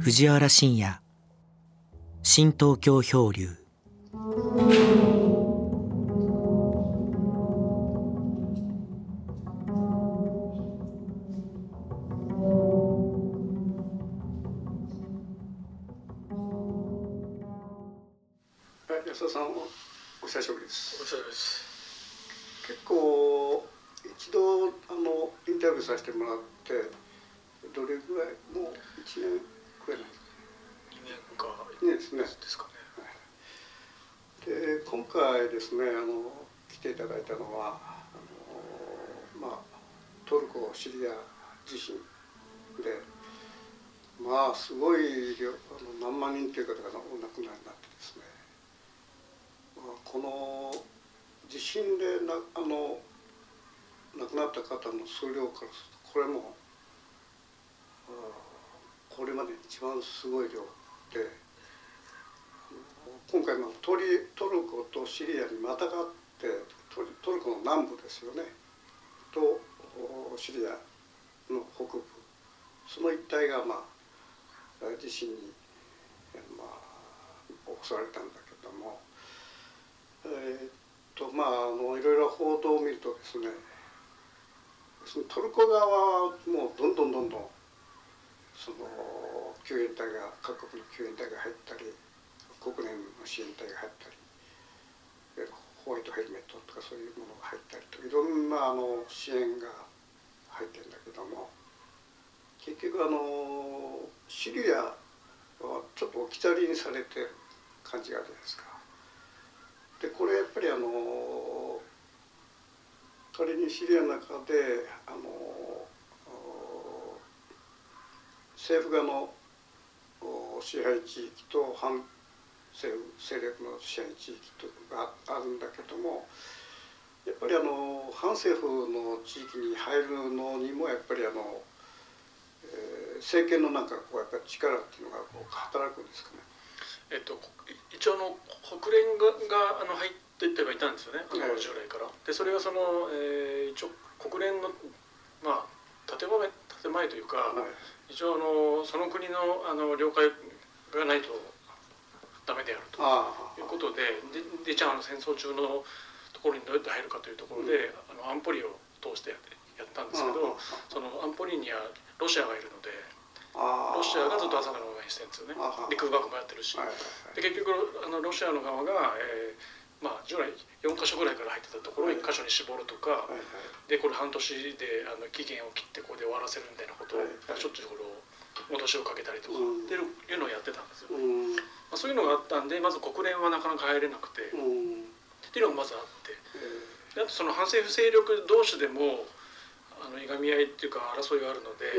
藤原信也。新東京漂流。からするとこれもこれまで一番すごい量で。今回まあトリトルコとシリアにまたがってトトルコの南部ですよねとシリアの北部その一帯がまあ地震に、まあ、襲われたんだけどもえーっとまああのいろいろ報道を見るとですねそのトルコ側はもうどんどんどんどんその救援隊が各国の救援隊が入ったり国連の支援隊が入ったりホワイトヘルメットとかそういうものが入ったりといろんなあの支援が入ってるんだけども結局あのシリアはちょっと置き去りにされてる感じがあるじゃないですか。でこれやっぱりあの仮にシリアの中であの政府側の支配地域と反政府勢力の支配地域とがあるんだけどもやっぱりあの反政府の地域に入るのにもやっぱりあの、えー政権のなんかこうやっぱり力っていうのがこう働くんですかね？えっと一応の国連ががあの入っていってはいたんですよねあのはい従来から。でそれはその、えー一応国連のまあ建前建前というか、はい、一応あのその国のあの了解がないとダメであるとあいうことでででじゃああの戦争中のところにどうやって入るかというところで、あの安保理を通してやったんですけど、その安保理にはロシアがいるのであロシアがずっと朝から応援してるんですよね。で空爆もやってるし、で結局あのロシアの側が、えーまあ、従来4箇所ぐらいから入ってたところを1箇所に絞るとか、はいはい。でこれ半年であの期限を切ってここで終わらせるみたいなことを、はいはい。しょっちゅうこれを戻しをかけたりとか、うん。っていうのをやってたんですよ、うん。まあ、そういうのがあったんでまず国連はなかなか入れなくて、っうん。ていうのがまずあって。えであとその反政府勢力同士でもあのいがみ合いっていうか争いがあるので、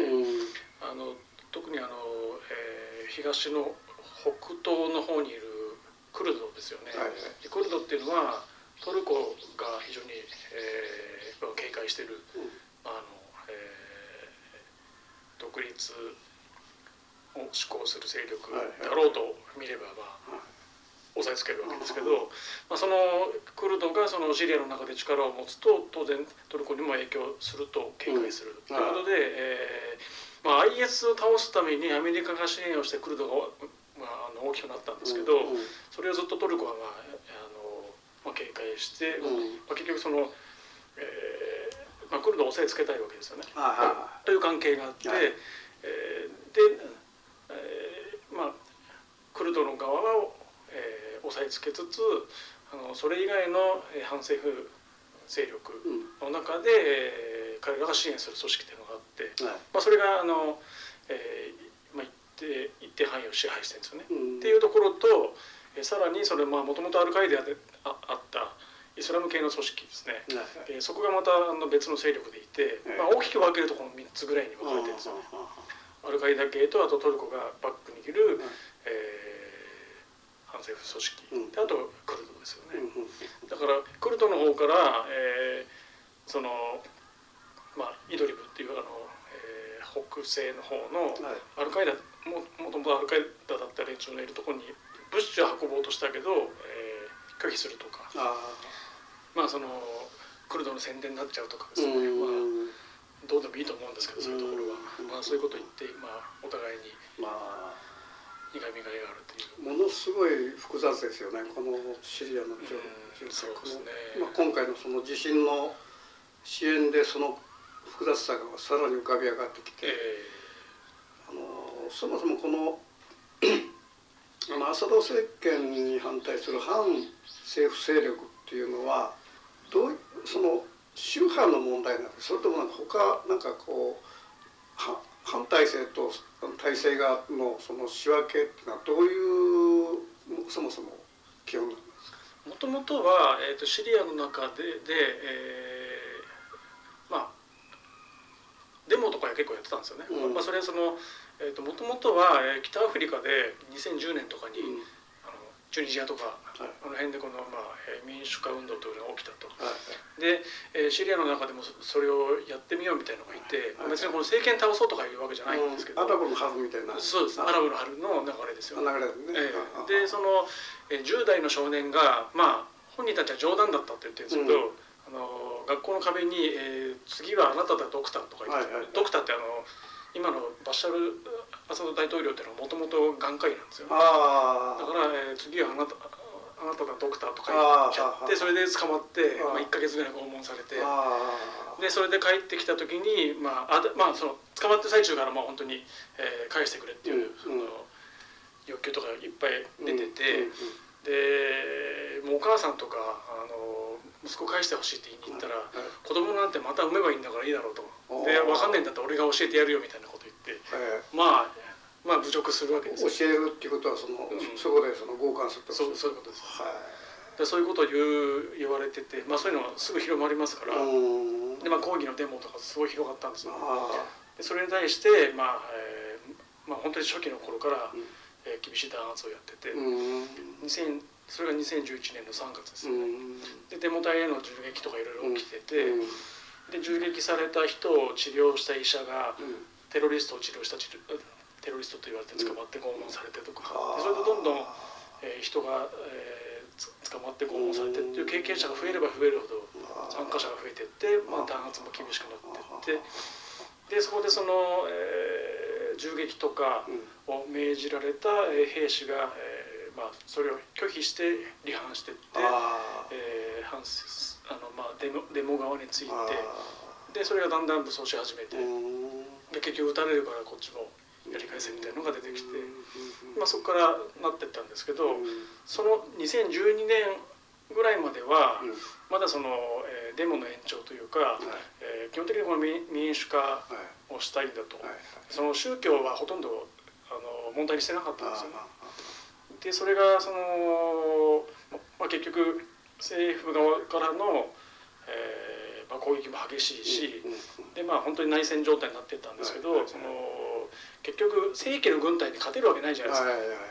あの特にあの、えー東の北東の方にいるクルドですよね、はいはい。でクルドっていうのはトルコが非常に、えー警戒しているあの、えー独立を志向する勢力だろうと見れば、まあ、押さえつけるわけですけど、まあ、そのクルドがそのシリアの中で力を持つと当然トルコにも影響すると警戒する。ということで、えーまあ、IS を倒すためにアメリカが支援をしてクルドが、まあ、あの大きくなったんですけど、うんそれをずっとトルコは、まああのまあ、警戒して、うん。まあ、結局その、えーまあ、クルドを押さえつけたいわけですよね。あという関係があって、はい。えーで、えーまあ、クルドの側は、えー押さえつけつつあのそれ以外のえー反政府勢力うんの中で、えー彼らが支援する組織というのがあって、はい。まあ、それがあの、えー定一定範囲を支配してるんですよね。うん。っていうところと、えーさらにそれもともとアルカイダでああったイスラム系の組織ですね、はいえーそこがまたあの別の勢力でいて、ええまあ、大きく分けるとこの3つぐらいに分かれてるんですよね。アルカイダ系とあとトルコがバックにいる、えー反政府組織、うん。であとクルドですよね、うん。だからクルドの方から、えーそのまあイドリブっていうあの、えー北西の方のはい。アルカイダももともとアルカイダだった連中のいるところに物資を運ぼうとしたけど、えー拒否するとか。あまあそのクルドの宣伝になっちゃうとかですーね、うん。まどうでもいいと思うんですけどそういうところは、まあ、そういうことを言って、まあ、お互いにまあ。苦みがいがあるという。ものすごい複雑ですよねこのシリアの状うんそうですね。まあ、今回のその地震の支援でその複雑さがさらに浮かび上がってきて、えあのそもそもこの あのアサド政権に反対する反政府勢力っていうのはどういその宗派の問題なんです。それともなんか他なんかこうは反体制と体制側のその仕分けっていうのはどういうそもそも基本なんですか？もともとは、えー、とシリアの中でで、えーまあデモとか結構やってたんですよね。うん。まあ、それはそのえーともともとは、えー北アフリカで2010年とかに、うん。あのチュニジアとかはい。あの辺でこの、まあえー民主化運動というのが起きたと。はいで、えーシリアの中でもそそれをやってみようみたいなのがいて、はい別にこの政権倒そうとかいうわけじゃないんですけど、アラブの春みたいな。そうです。アラブの春の流れですよ。流れですね、ええ。でその、えー10代の少年がまあ本人たちは冗談だったって言ってるんですけど、あの学校の壁に、えー次はあなただドクター」とか言って、ドクターってあの今のバシャル・アサド大統領っていうのはもともと眼科医なんですよ、ああだから、えー次はあなたあなただドクターとかあー言ってそれで捕まって、まあ、1か月ぐらい拷問されて。でそれで帰ってきた時に、まああでまあ、その捕まってる最中からまあ本当に、えー返してくれっていう、うんその欲求とかいっぱい出てて、でもうお母さんとかあの息子返してほしいって言いに行ったら、子供なんてまた産めばいいんだからいいだろうとで分かんないんだったら俺が教えてやるよみたいなこと言ってえまあまあ侮辱するわけえですよ。教えるっていうことはその、うん。そこでその強姦するってことそうそういうことです。はでそういうことを言う言われてて、まあ、そういうのはすぐ広まりますから、でまあ、抗議のデモとかすごい広がったんですよ。あでそれに対して、まあえーまあ、本当に初期の頃から、うん。えー厳しい弾圧をやってて、あうん。2000それが2011年の3月ですね、ん。でデモ隊への銃撃とかいろいろ起きてて、うんで銃撃された人を治療した医者がうん。テロリストを治療したテロリストと言われて捕まって拷問されてとか、それでどんどん、えー人が、えーつ捕まって拷問されてっていう経験者が増えれば増えるほど参加者が増えてって、まあ、弾圧も厳しくなってって。でそこでその、えー銃撃とかうん。を命じられたえー兵士が、えーまあ、それを拒否して離反してって、あえー反あのまあ、デモデモ側について。あでそれがだんだん武装し始めて、うん。で結局撃たれるからこっちもやり返せみたいなのが出てきて、うん。まあ、そこからなってったんですけど、うん。その2012年ぐらいまではうん。まだその、えーデモの延長というか、はい。えー基本的にこの民民主化はい。をしたいんだと、はいその宗教はほとんどあの問題にしてなかったんですよね。あでそれがその、まあ、結局政府側からの、えーまあ、攻撃も激しいし、うんでまあ本当に内戦状態になってったんですけど、はいはいはい。その結局正規の軍隊に勝てるわけないじゃないですか、はいはいはい。やっ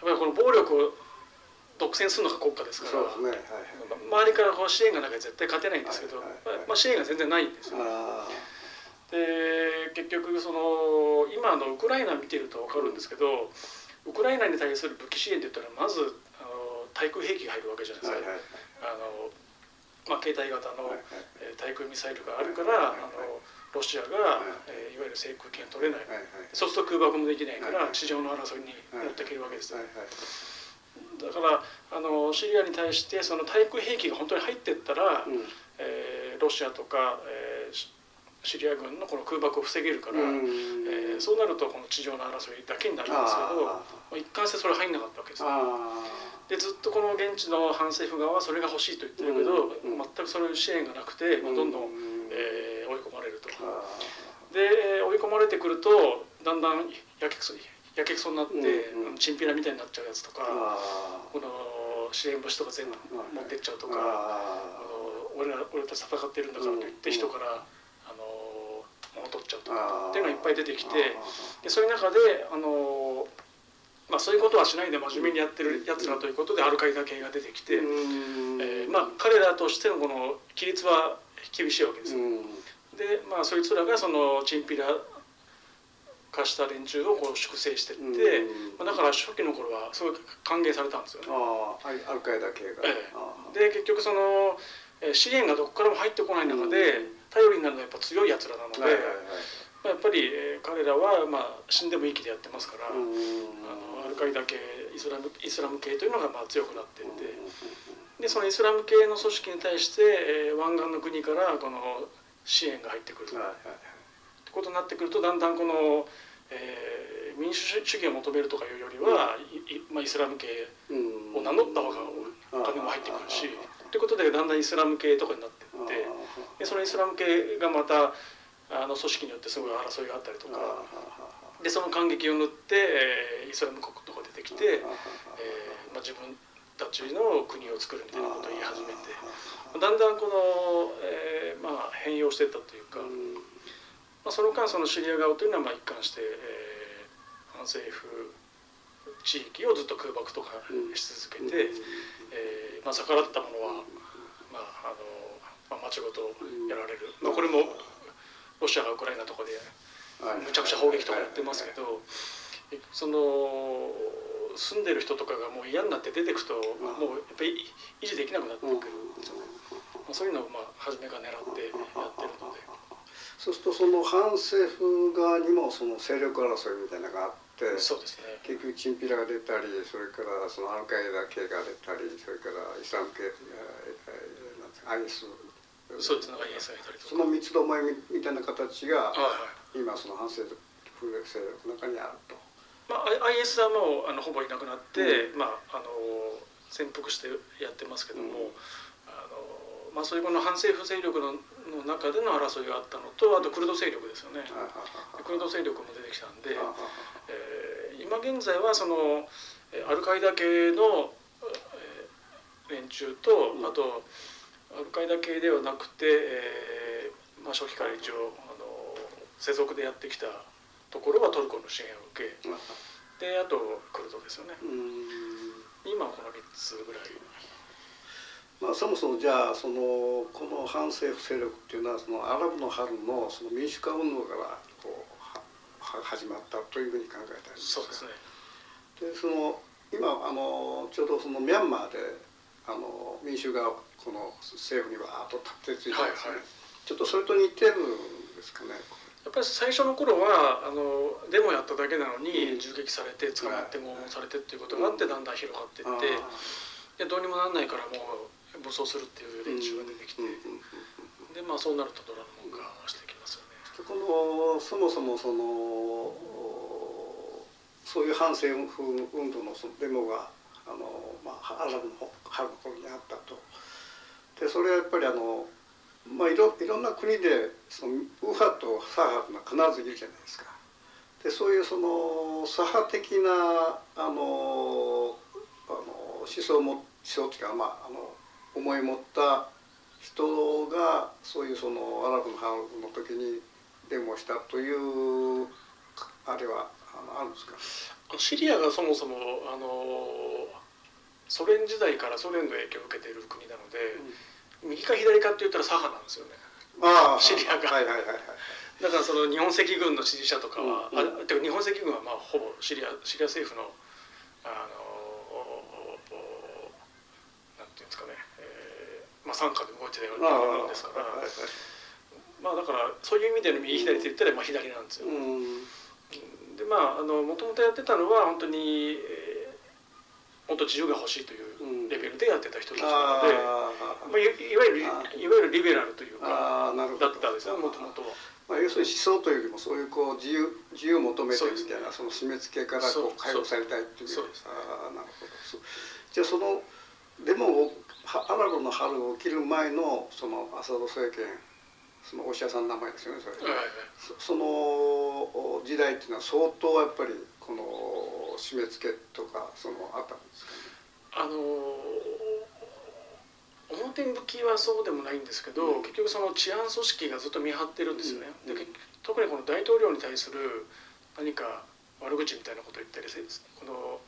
ぱりこの暴力を独占するのが国家ですからね。はいま周りからこう支援がなきゃ絶対勝てないんですけど、はいはいはい。まあ、支援が全然ないんですよ、あで結局その今のウクライナ見てると分かるんですけどウクライナに対する武器支援って言ったらまずあの対空兵器が入るわけじゃないですか、あはいはいあのまあ、携帯型の、はいえー対空ミサイルがあるから、あのロシアが、はいえーいわゆる制空権取れない、そうすると空爆もできないから、地上の争いに持っていけるわけですだからあのシリアに対してその対空兵器が本当に入っていったら、うん。えーロシアとか、えーシシリア軍のこの空爆を防げるから、うん。えーそうなるとこの地上の争いだけになるんですけど一貫してそれ入んなかったわけですよ。あでずっとこの現地の反政府側はそれが欲しいと言ってるけど、うんうん。全くそういう支援がなくて、まあどんどん、うんえー追い込まれると。あ。でえー追い込まれてくるとだんだんやけくそやけくそになって、うんうん。チンピラみたいになっちゃうやつとか、あ。この支援物資とか全部持ってっちゃうとか、あ。あの俺ら俺たち戦ってるんだからと言ってうん人から、あの物取っちゃうとあ。かっていうのがいっぱい出てきてでそういう中であの、まあ、そういうことはしないで真面目にやってるやつらということでアルカイダ系が出てきて、えーまあ、彼らとしてのこの規律は厳しいわけです。よ。でまあそいつらがそのチンピラ化した連中をこう粛清していって、まあ、だから初期の頃はすごい歓迎されたんですよね。アルカイダ系が。えで結局そのえー資源がどこからも入ってこない中で頼りになるのはやっぱ強いやつらなので、まあ、やっぱり、えー彼らは、まあ、死んでもいい気でやってますから、うん。あのアルカイスラムイスラム系というのがまあ強くなっていってでそのイスラム系の組織に対して、えー湾岸の国からこの支援が入ってくると。はいはいってことになってくるとだんだんこの、えー民主主義を求めるとかいうよりは、いいまあ、イスラム系うん。を名乗った方がお金も入ってくるしということでだんだんイスラム系とかになっていって。でそのイスラム系がまたあの組織によってすごい争いがあったりとかでその感激を縫って、えーイスラム国とか出てきて、えーまあ、自分たちの国を作るみたいなことを言い始めてだんだんこの、えーまあ、変容していったというか。まあ、その間そのシリア側というのはまあ一貫して、えー反政府地域をずっと空爆とかし続けて、えーまあ、逆らったものは、まああのまあ、町ごとやられる、まあ、これもロシアがウクライナとかでむちゃくちゃ砲撃とかやってますけどその住んでる人とかがもう嫌になって出てくともうやっぱり維持できなくなってくるんですよね。まあ、そういうのをまあ初めから狙ってやってるので。そうするとその反政府側にもその勢力争いみたいなのがあってそうですね。結局チンピラが出たりそれからそのアルカイダ系が出たりそれからイスラム系アイスそうですね。IS がいたりとそか。の三つどもえみたいな形がはいはい。今その反政府勢力の中にあると。まあ IS はもうあのほぼいなくなって、まああの潜伏してやってますけども、うん。あのまあそういうこの反政府勢力のの中での争いがあったのと、あとクルド勢力ですよね。クルド勢力も出てきたんで、えー今現在はそのえーアルカイダ系の、えー連中と、うん。あとアルカイダ系ではなくて、えーまあ、初期から一応世俗でやってきたところはトルコの支援を受けであとクルドですよね。うん。今はこの3つぐらい。まあ、そもそもじゃあそのこの反政府勢力っていうのはそのアラブの春のその民主化運動からこうはは始まったというふうに考えたりそうですね。でその今あのちょうどそのミャンマーであの民衆がこの政府にわーっと立ってついてね、はいはい。ちょっとそれと似てるんですかね。やっぱり最初の頃はあのデモやっただけなのうんに銃撃されて捕まって拷問されてっていうことうんがあってだんだん広がっていってでどうにもなんないからもう武装するっていう連中が出てきてでまあそうなるとドラムがしてきますよね。このそもそもそのおそういう反政府運動のそのデモがあの、まあ、アラブの春の頃にあったと。でそれはやっぱりあの、まあ、いろいろんな国でその右派と左派というのは必ずいるじゃないですか。でそういうその左派的なあのあの思想も思想っていうか、まあ、あの思い持った人がそういうそのアラブの春の時にデモをしたというあれはあのあるんですか？シリアがそもそもあのソ連時代からソ連の影響を受けている国なので、右か左かって言ったら左派なんですよね。シリアが。はいはいはいはい。だからその日本赤軍の支持者とかは、うんあてか日本赤軍はまあほぼシリアシリア政府のあのなんていうんですかね、えーまあ傘下で動いてたようなものですから、はいはいまあだからそういう意味での右左って言ったらまあ左なんですよ。うん。でまああのもともとやってたのは本当に、えーもっと自由が欲しいというレベルでやってた人たちなので、あまあ、いいわゆるあいわゆるリベラルというかだったんですよもと。もとは。まあ、要するに思想というよりもそういうこう自由自由を求めてみたいなその締め付けからこう解放されたいっていう。そう。ああなるほど。じゃあそのデモをはアラブの春を切る前のそのアサド政権そのお医者さんの名前ですよねそれ、はいはい。そそのお時代っていうのは相当やっぱりこの締め付けとかそのあったんですか？ね。あの表向きはそうでもないんですけど、うん。結局その治安組織がずっと見張ってるんですよね、うん。で結特にこの大統領に対する何か悪口みたいなことを言ったりせこの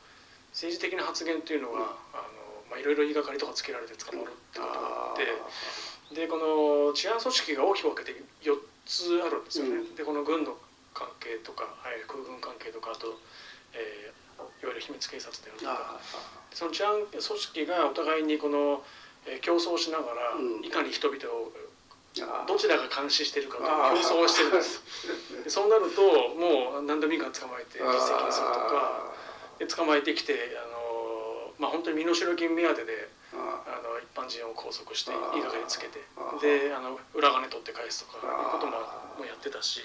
政治的な発言というのは、あのまあ、いろいろ言いがかりとかつけられて捕まるってことがあってでこの治安組織が大きく分けて4つあるんですよね、うん。でこの軍の関係とか、はい空軍関係とかあと、えーいわゆる秘密警察であるとか。あその治安組織がお互いにこの、えー競争しながら、うん。いかに人々をどちらが監視してるかと競争をしてるんです。でそうなるともう何でもいいから捕まえて実績にするとかで捕まえてきてあの、まあ、本当に身代金目当てであの一般人を拘束していい加減につけて。であの裏金取って返すとかいうことももやってたし、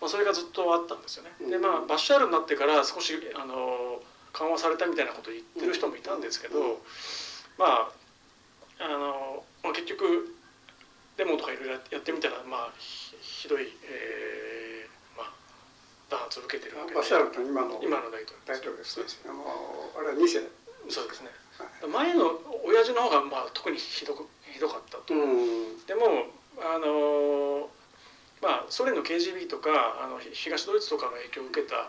まあ、それがずっとあったんですよね。でまあバッシャールになってから少しあの緩和されたみたいなことを言ってる人もいたんですけど、まああの、まあ、結局デモとかいろいろやってみたらまあひどい、えー、まあ弾圧を受けてるわけで。バシャールって今の今の大統領大統領ですね。あのあれは2世。そうですね、前の親父の方がまあ特にひどくひどかったと、うん。でもあのまあソ連の KGB とかあの東ドイツとかの影響を受けた、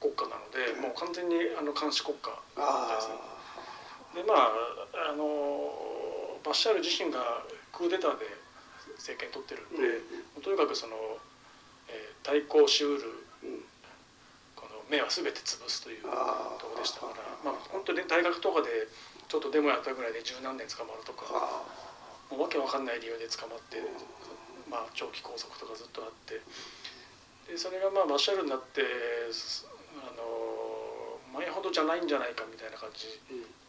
国家なので、もう完全にあの監視国家。あですねでまああのバッシャール自身がクーデターで政権取ってるんで、とにかくその、えー対抗しうる目は全て潰すというところでしたからまあ本当に大学とかでちょっとデモやったぐらいで十何年捕まるとかあもうわけわかんない理由で捕まって、まあ、長期拘束とかずっとあってでそれがまあバッシャールになってすあの前ほどじゃないんじゃないかみたいな感じ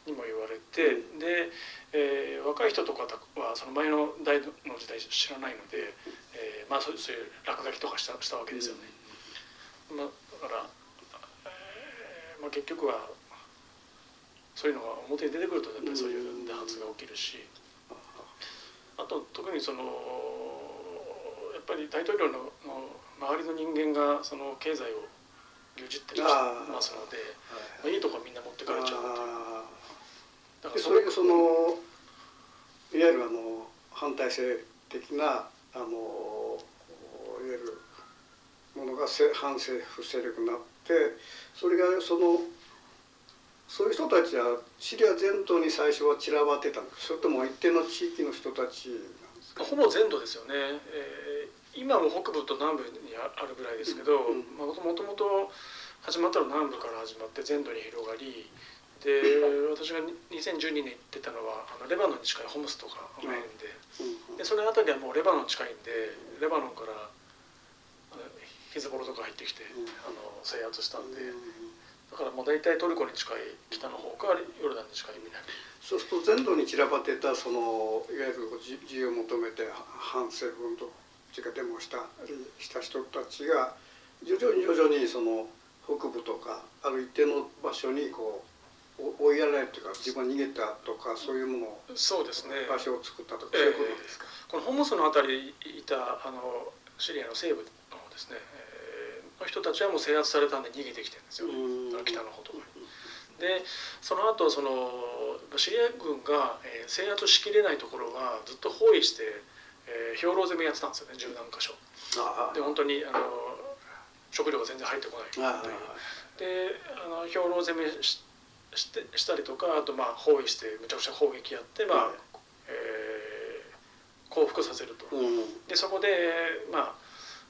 にも言われて、で、えー若い人とかはその前の代の時代知らないので、えーまあ、そういう落書きとかしたしたわけですよね。まあ、だから、えーまあ、結局はそういうのが表に出てくるとやっぱりそういう弾圧が起きるし。あと特にそのやっぱり大統領のの周りの人間がその経済を牛耳ってますので、まあ、いいとこはみんな持ってかれちゃうという。あだでそれがそのいわゆるあの反体制的なあのいわゆるものがせ反政府勢力になってそれがそのそういう人たちはシリア全土に最初は散らばってたんですそれとも一定の地域の人たちなんですか？ほぼ全土ですよね、えー今も北部と南部にあるぐらいですけどうんまあもともと始まったのは南部から始まって全土に広がりで 私が2012年行ってたのはあのレバノンに近いホムスとかがあるんででそれあたりはもうレバノン近いんでレバノンからヒズボロとか入ってきてうん。あの制圧したんでだからもう大体トルコに近い北の方かヨルダンに近い南。そうすると全土に散らばってたそのいわゆる自自由を求めて反政府運動というかデモをしたりした人たちが徐々に徐々にその北部とかある一定の場所にこうお追いやられるというか自分は逃げたとかそういうものをそうですね。場所を作ったとか、ええそういうことですか？このホムスのあたりいたあのシリアの西部の方ですね、えーの人たちはもう制圧されたんで逃げてきてるんですよ、うん。だから北の方とか。に。でその後そのシリア軍が、えー制圧しきれないところはずっと包囲して、えー兵糧攻めやってたんですよね十何箇所。あで本当にあの食料が全然入ってこない。であの兵糧攻めししてしたりとかあとまあ包囲してむちゃくちゃ砲撃やって、まあはいえー降伏させると。うん。でそこでまあ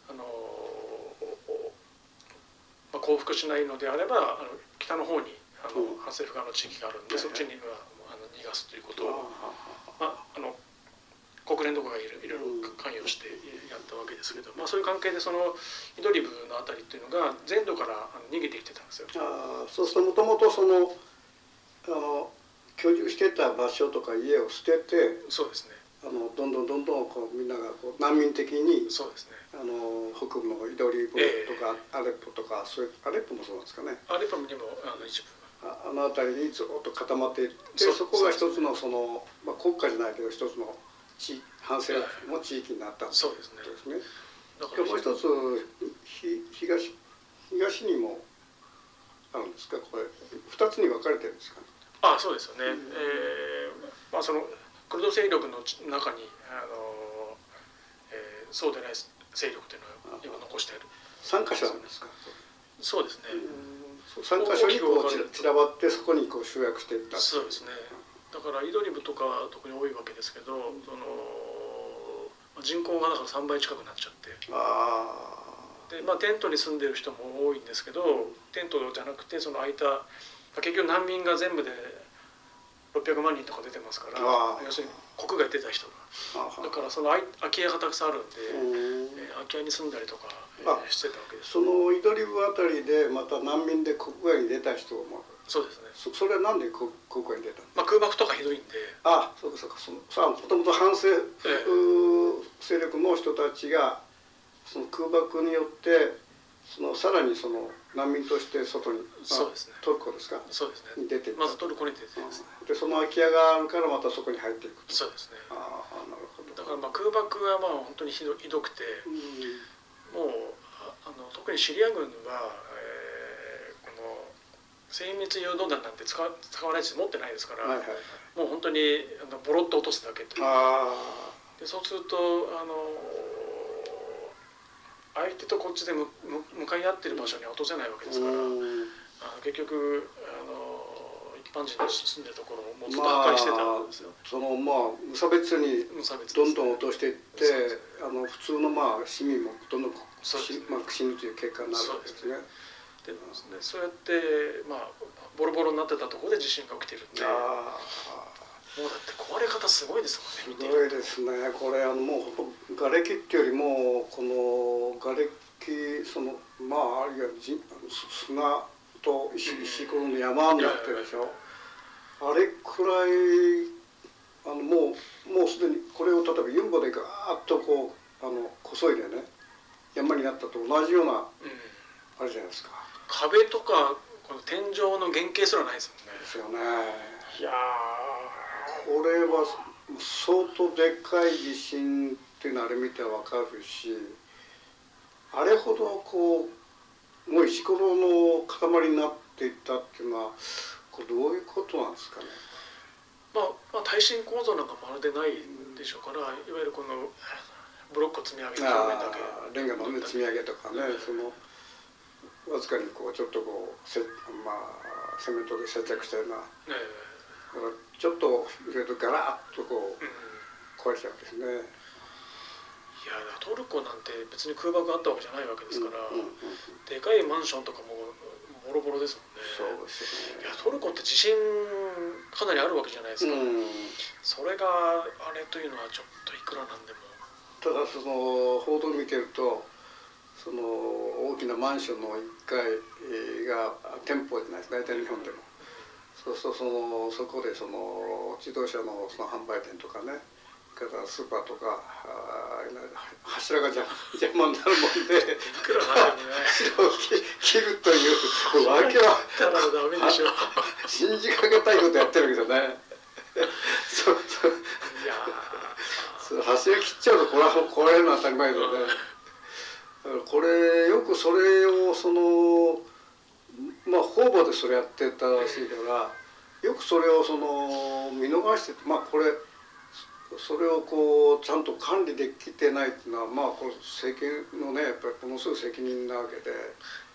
あの、まあ、降伏しないのであればあの北の方にあの、うん。反政府側の地域があるんで、そっちにはあの逃がすということを、まあ、あの国連とかがいろいろ関与してやったわけですけど、まあ、そういう関係でそのイドリブのあたりっていうのが全土から逃げてきてたんですよ。ああそうするともともとそのあの居住してた場所とか家を捨ててそうですねあのどんどんどんどんこうみんながこう難民的にそうですね。あの北部のイドリブとか、アレッポとかそういうアレッポもそうなんですかね。アレパムにもあの一部ああの辺りにずっと固まっていってそこが一つのその、まあ、国家じゃないけど一つの地反政府の地域になったってそうですね。ことですね。でもう一つひ東東にもあるんですか？これ二つに分かれてるんですか、あそうですよね、えーまあ、そのクルド勢力の中にあの、えーそうでない勢力というのを今残している。三箇所あるんですか？そうですね、そう三箇所にこう散らばってそこにこう集約していった。そうですね。だからイドリブとかは特に多いわけですけどそのまあ人口がだから3倍近くなっちゃって。あで、まあ、テントに住んでる人も多いんですけどテントじゃなくてその空いた結局難民が全部で600万人とか出てますからああ。要するに国外出た人が。だからその空き家がたくさんあるんで、うん。えー空き家に住んだりとか、えあーしてたわけです。そのイドリブあたりでまた難民で国外に出た人もそうですね、そそれはなんで国国外に出たの？まあ、空爆とかひどいんで。あそうかそうか。そのさあもともと反政府え。え勢力の人たちがその空爆によってそのさらにその難民として外に、まあそうですね。トルコですか？そうですね。に出てまずトルコに出てですね。でその空き家があるからまたそこに入っていくと。そうですね。ああなるほど。だからまあ空爆はまあ本当にひどひどくてうん。もうああの特にシリア軍は、えーこの精密誘導弾なんて使わ使わないし持ってないですから、はいはいはい。もう本当にあのボロッと落とすだけという。あでそうするとあの相手とこっちで向かい合ってる場所には落とせないわけあですから、うんあの結局あの一般人の住んでるところをもうずっと破壊してたんですよ、そのまあ無差別にどんどん落としていってそうです。あの普通のまあ市民もどんどんそうです。しまあ、死ぬという結果になるわけですね。ででそうやって、まあ、ボロボロになってたところで地震が起きてるんでもうだって壊れ方すごいですすもんね見てるごいですねこれあのもう瓦礫っていうよりもこの瓦礫そのまああるいはじあのす砂と石うん石ころの山になってるでしょ。あれくらいあのもうもうすでにこれを例えばユンボでガーッとこうあのこそいでね山になったと同じようなうん、あれじゃないですか。壁とかこの天井の原型すらないですもんねですよね。いやこれは相当でかい地震っていうのはあれ見てわかるしあれほどこうもう石ころの塊になっていったっていうのはこれどういうことなんですかね。ー、まあ、まあ耐震構造なんかまるでないでしょうからいわゆるこのブロックを積み上げてレンガの、ね、積み上げとかね、そのわずかにこうちょっとこうせまあセメントで接着したようなえだからちょっと入れるとガラッとこう壊れちゃうんですね。いやトルコなんて別に空爆あったわけじゃないわけですから、うんうんうんでかいマンションとかもボロボロですもんね。そうですよね。いや。トルコって地震かなりあるわけじゃないですか、うん。それがあれというのはちょっといくらなんでも。ただその報道を見てるとその大きなマンションの1階が店舗じゃないですか大体日本でもそうするとそのそこでその自動車のその販売店とかねからスーパーとか柱が邪魔邪魔になるもんで柱を切切るというわけはただダメでしょ信じかけたいことやってるわけですよね。そうそういやそう柱切っちゃうとこれは壊れるのは当たり前だよね。これよくそれをそのまあ方々でそれやってたらしいからよくそれをその見逃してまあこれそれをこうちゃんと管理できてないっていうのはまあこれ政権のねやっぱりものすごい責任なわけで。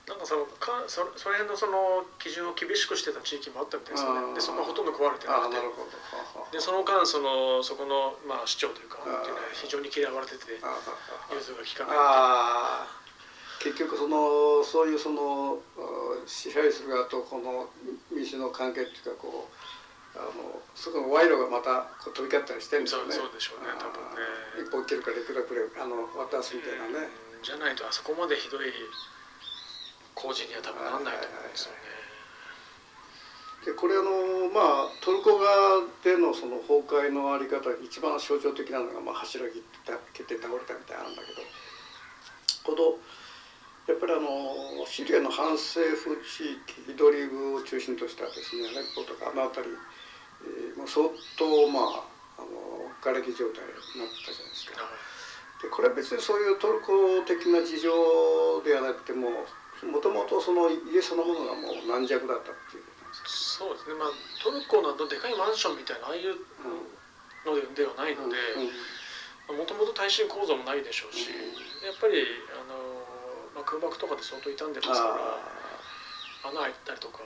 なんかそのかそその辺のその基準を厳しくしてた地域もあったみたいですよね。でそこはほとんど壊れてなくて。でその間そのそこの、まあ、市長というか非常に嫌われてて融通が利かない結局そのそういうそのあ支配する側とこの民主の関係っていうかこうあのそこの賄賂がまたこう飛び交ったりしてるんですよね。そうでしょうね多分ね。一本切るからいくらくれあの渡すみたいなね、うん。じゃないとあそこまでひどい工事には多分なんないと思うんですよね。でこれあのまあトルコ側でのその崩壊のあり方一番象徴的なのが、まあ、柱切った切って倒れたみたいなんだけどこのやっぱりあのシリアの反政府地域イドリブを中心としたですねアレッポとかあの辺り、えーもう相当まああの瓦礫状態になったじゃないですか。でこれは別にそういうトルコ的な事情ではなくてももともとその家そのものがもう軟弱だったっていうことなんですか？そうですね。まあトルコなどでかいマンションみたいなああいうのでではないのでうんもともと耐震構造もないでしょうしやっぱりあの、まあ、空爆とかで相当傷んでますからあ穴開いたりとか。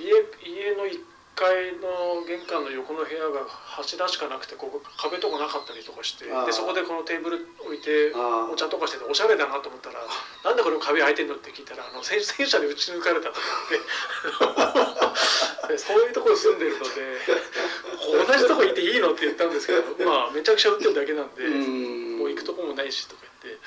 家家の1階の玄関の横の部屋が柱しかなくてここ壁とかなかったりとかしてでそこでこのテーブル置いてお茶とかしてておしゃれだなと思ったら「なんでこれ壁開いてんの?」って聞いたらあの戦戦車で撃ち抜かれたとかって。でそういうところに住んでるので 同じとこいていいのって言ったんですけどまあめちゃくちゃ撃ってるだけなんで行くとこもないしとか言って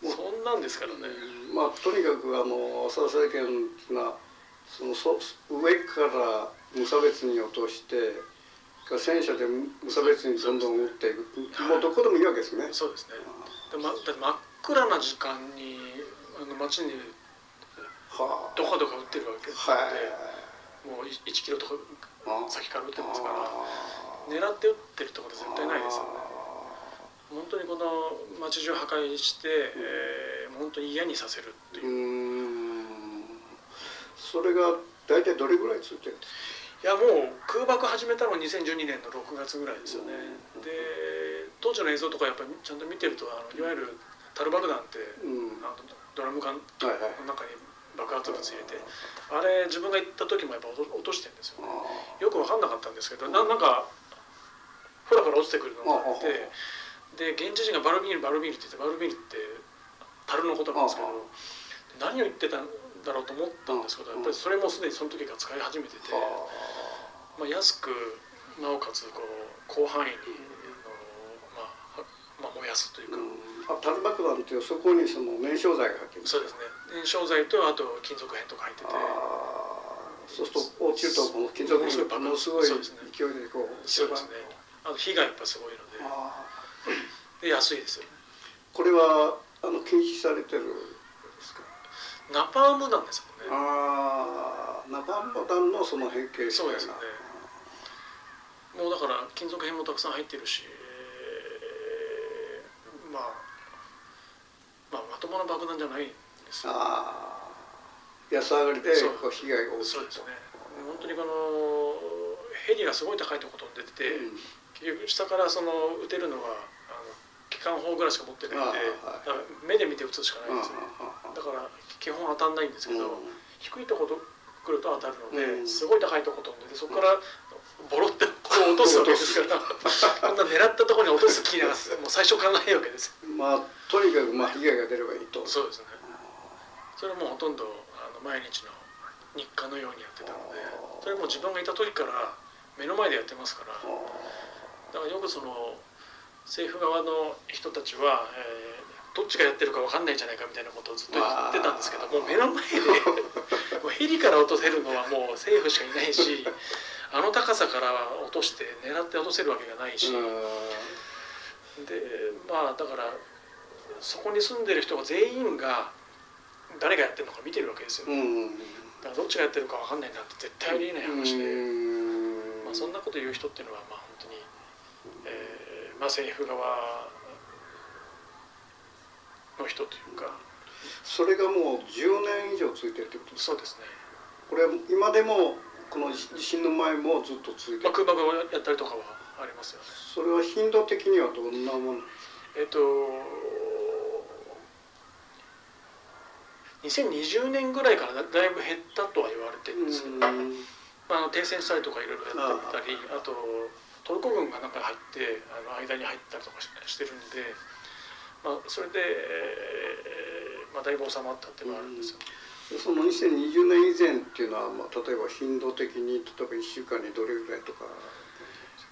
そんなんですからね。まあとにかくあの浅田政権がそのそ上から無差別に落として戦車で無差別にどんどん撃っていく。もうどこでもいいわけですね。そうですね。で、ま、だって真っ暗な時間にあの街にはどかどか撃ってるわけあ、はい。もう1キロとかあ先から撃ってますからあ狙って撃ってるとは絶対ないですよね。あ本当にこの街中破壊して、えー、本当に嫌にさせるっていう。それが大体どれぐらいついてるんですか？やもう空爆始めたのは2012年の6月ぐらいですよね、うん。で当時の映像とかやっぱりちゃんと見てるとあのいわゆるタル爆弾って、うん。あのドラム缶の中に爆発物入れてあれ自分が行った時もやっぱ落としてるんですよね。あよく分かんなかったんですけどななんかふらふら落ちてくるのがあってで現地人がバルビールバルビールって言ってバルビールって樽のことなんですけどあ何を言ってたんだろうと思ったんですけどやっぱりそれもすでにその時から使い始めてて、まあ、安くなおかつこう広範囲にあの、まあはまあ、燃やすというか、あタル爆弾っていうそこにその燃焼剤が入ってるそうですね。燃焼剤とあと金属片とか入ってて。そうすると落ちるとこの金属ものすごい爆ものすごい勢いでこうそうですね。あと火がやっぱすごいので。あで安いですよ。ねーこれはあの禁止されてるんですか？ナパーム弾ですもんね。ああナパンボタンのその変形そうですね。もうだから金属片もたくさん入ってるし、えーまあ、まあまともな爆弾じゃないんですよ。ああ安上がりで被害が大きいそうですね。本当にこのヘリがすごい高いところに出てて、うん。結局下からその撃てるのはあの機関砲ぐらいしか持ってないんで目で見て撃つしかないんですよ。ああだから基本当たんないんですけど、うん。低いところ来ると当たるので、うん。すごい高いところ飛んででそこからボロってこう落とすわけですから こんな狙ったところに落とす気がもう最初からないわけですまあとにかくまあ被害が出ればいいと。そうですね。それはもうほとんどあの毎日の日課のようにやってたのでそれも自分がいた時から目の前でやってますからあだからよくその政府側の人たちは、えーどっちがやってるか分かんないんじゃないかみたいなことをずっと言ってたんですけどもう目の前でもうヘリから落とせるのはもう政府しかいないし あの高さから落として狙って落とせるわけがないし、でまあだからそこに住んでる人が全員が誰がやってるのか見てるわけですよ、ーうんだからどっちがやってるか分かんないなって絶対ありえない話で。うん。まあ、そんなこと言う人っていうのはまあまあ、政府側の人というか。それがもう10年以上続いてるってことですそうですね、これ今でもこの地震の前もずっと続いてまあ、る空爆をやったりとかはありますよね。それは頻度的にはどんなもの？えっ、と2020年ぐらいからだだいぶ減ったとは言われてるんですけど、停戦したりとかいろいろやってたりあとトルコ軍が中に入ってあの間に入ったりとかししてるんで、まあ、それで、えーまあ、だいぶ収まったっていうのがあるんですよ、その2020年以前っていうのは、まあ、例えば頻度的に例えば1週間にどれぐらいとか？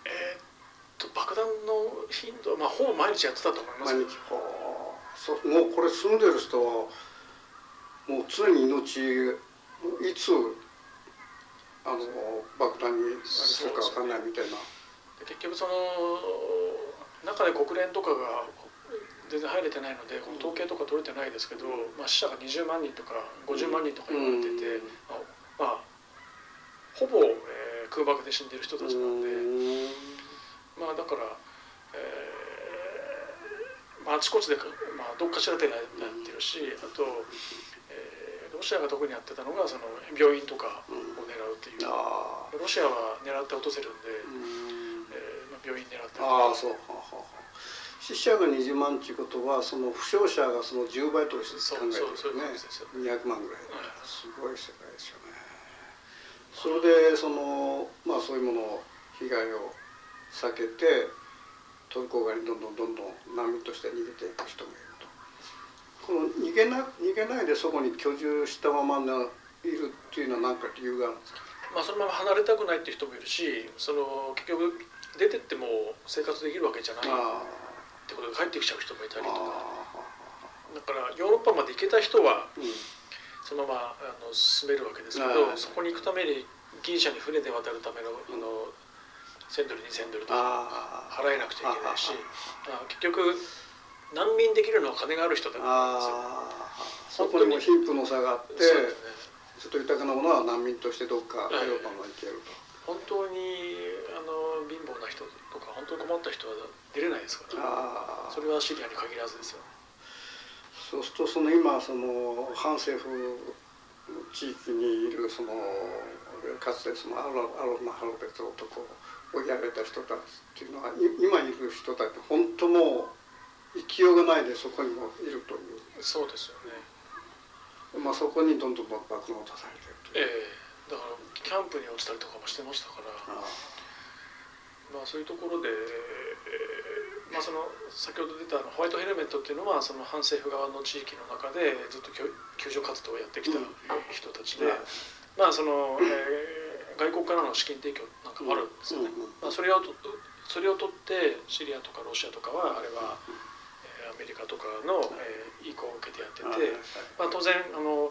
えーっと爆弾の頻度まあほぼ毎日やってたと思います毎日。はあそうもうこれ住んでる人はもう常に命いつあの爆弾にあれするか分かんないみたいな。で結局その中で国連とかが全然入れてないのでこの統計とか取れてないですけど、まあ、死者が20万人とか50万人とか言われてて、まあ、まあほぼ、えー空爆で死んでる人たちなんで、まあだから、えーまあ、あちこちでか、まあ、どっかしらでやってるしあと、えーロシアが特にやってたのがその病院とかを狙うっていう、ロシアは狙って落とせるんで、病院狙ってああそう。はあは死者が20万っていうことはその負傷者がその10倍として考えてるね。感じですよ。200万ぐらい。はい。すごい世界ですよね。それでそのまあそういうものを被害を避けてトルコ側にどんどんどんどん難民として逃げていく人もいると。この逃げな逃げないでそこに居住したままいるっていうのは何か理由があるんですか？まあ、そのまま離れたくないっていう人もいるしその結局出てっても生活できるわけじゃないっあてことで帰ってきちゃう人もいたありとか。あだからヨーロッパまで行けた人はうん。そのままあの進めるわけですけはい。どそこに行くためにギリシャに船で渡るためのあの1000ドル2000ドルとか払えなくちゃいけないしあ結局難民できるのは金がある人だけなんで貧富の差があってちょっと豊かなものは難民としてどっかヨーロッパまで行けると。本当にあの貧乏な人とか本当に困った人は出れないですからそれはシリアに限らずですよ。そうするとその今その反政府地域にいるそのかつてそのアロアロナ・ハロベツ男を追い上げた人たちっていうのはい今いる人たち本当もう生きようがないでそこにもいるという、そうですよね。まあ、そこにどんどん爆弾を出されてるといえう。えだからキャンプに落ちたりとかもしてましたからあまあそういうところで、えーまあ、その先ほど出たあのホワイトヘルメットっていうのはその反政府側の地域の中でずっと救救助活動をやってきたうん。人たちあで、まあその、えー外国からの資金提供なんかもあるんですよね。うんうんまあ、それをとそれを取ってシリアとかロシアとかはあれは、えーアメリカとかの、えー意向を受けてやってて、まあ、当然あの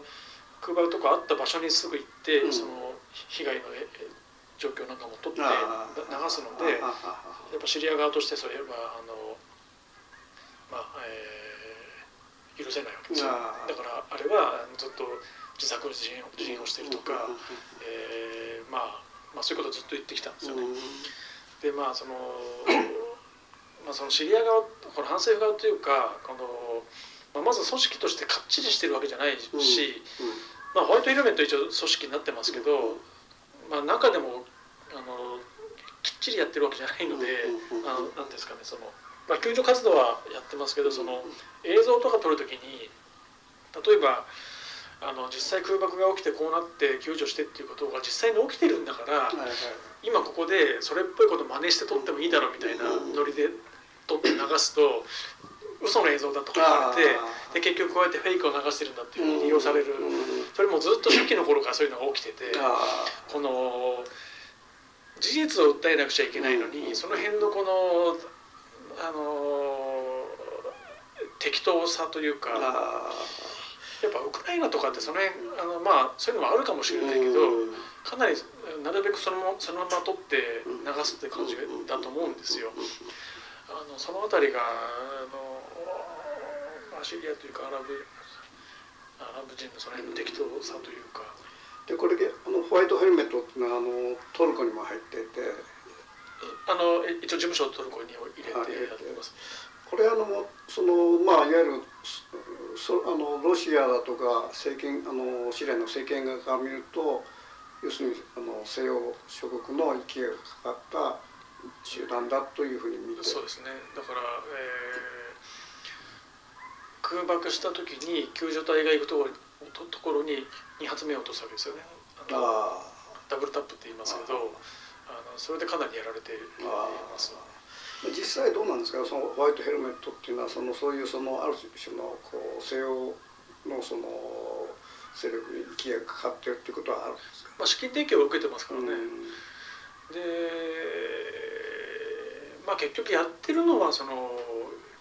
空爆とかあった場所にすぐ行って、うんその被害の状況なんかも取って流すのでやっぱシリア側としてそれはあのまあ、えー許せないわけですよだからあれはずっと自作自演ををしてるとか、えーまあ、まあそういうことをずっと言ってきたんですよね。でまあそのまあそのシリア側この反政府側というかこの、まあ、まず組織としてかっちりしてるわけじゃないし、まあ、ホワイトヘルメット一応組織になってますけど、まあ、中でもあのきっちりやってるわけじゃないので、うんあのなんですかねその、まあ、救助活動はやってますけどその映像とか撮るときに例えばあの実際空爆が起きてこうなって救助してっていうことが実際に起きてるんだから、はいはい。今ここでそれっぽいこと真似して撮ってもいいだろうみたいなノリで撮って流すと嘘の映像だとか言われてで結局こうやってフェイクを流してるんだっていうふうに利用される。それもずっと初期の頃からそういうのが起きててあこの事実を訴えなくちゃいけないのにその辺のこのあの適当さというかあやっぱウクライナとかってその辺あのまあそういうのもあるかもしれないけど。かなりなるべくそのまそのまま撮って流すって感じだと思うんですよ。あのそのあたりがあの、まあ、シリアというかアラブアラブ人のその辺の適当さというか。でこれであのホワイトヘルメットっていうのはあのトルコにも入っていて。あのえ一応事務所をトルコに入れてやってます。これあのそのまあいわゆるそあのロシアだとか政権あのシリアの政権側から見ると要するにあの西洋諸国の息がかかった集団だというふうに見て。そうですね。だから、えー空爆した時に救助隊が行くところとところに2発目を落とすわけですよね。あのあダブルタップって言いますけどあのそれでかなりやられていあます。あ実際どうなんですか？そのホワイトヘルメットっていうのはそのそういうそのある種のこう西洋のその勢力に息がかかってるっていうことはあるんですか、まあ、資金提供を受けてますからね、うん。で、まあ、結局やってるのはその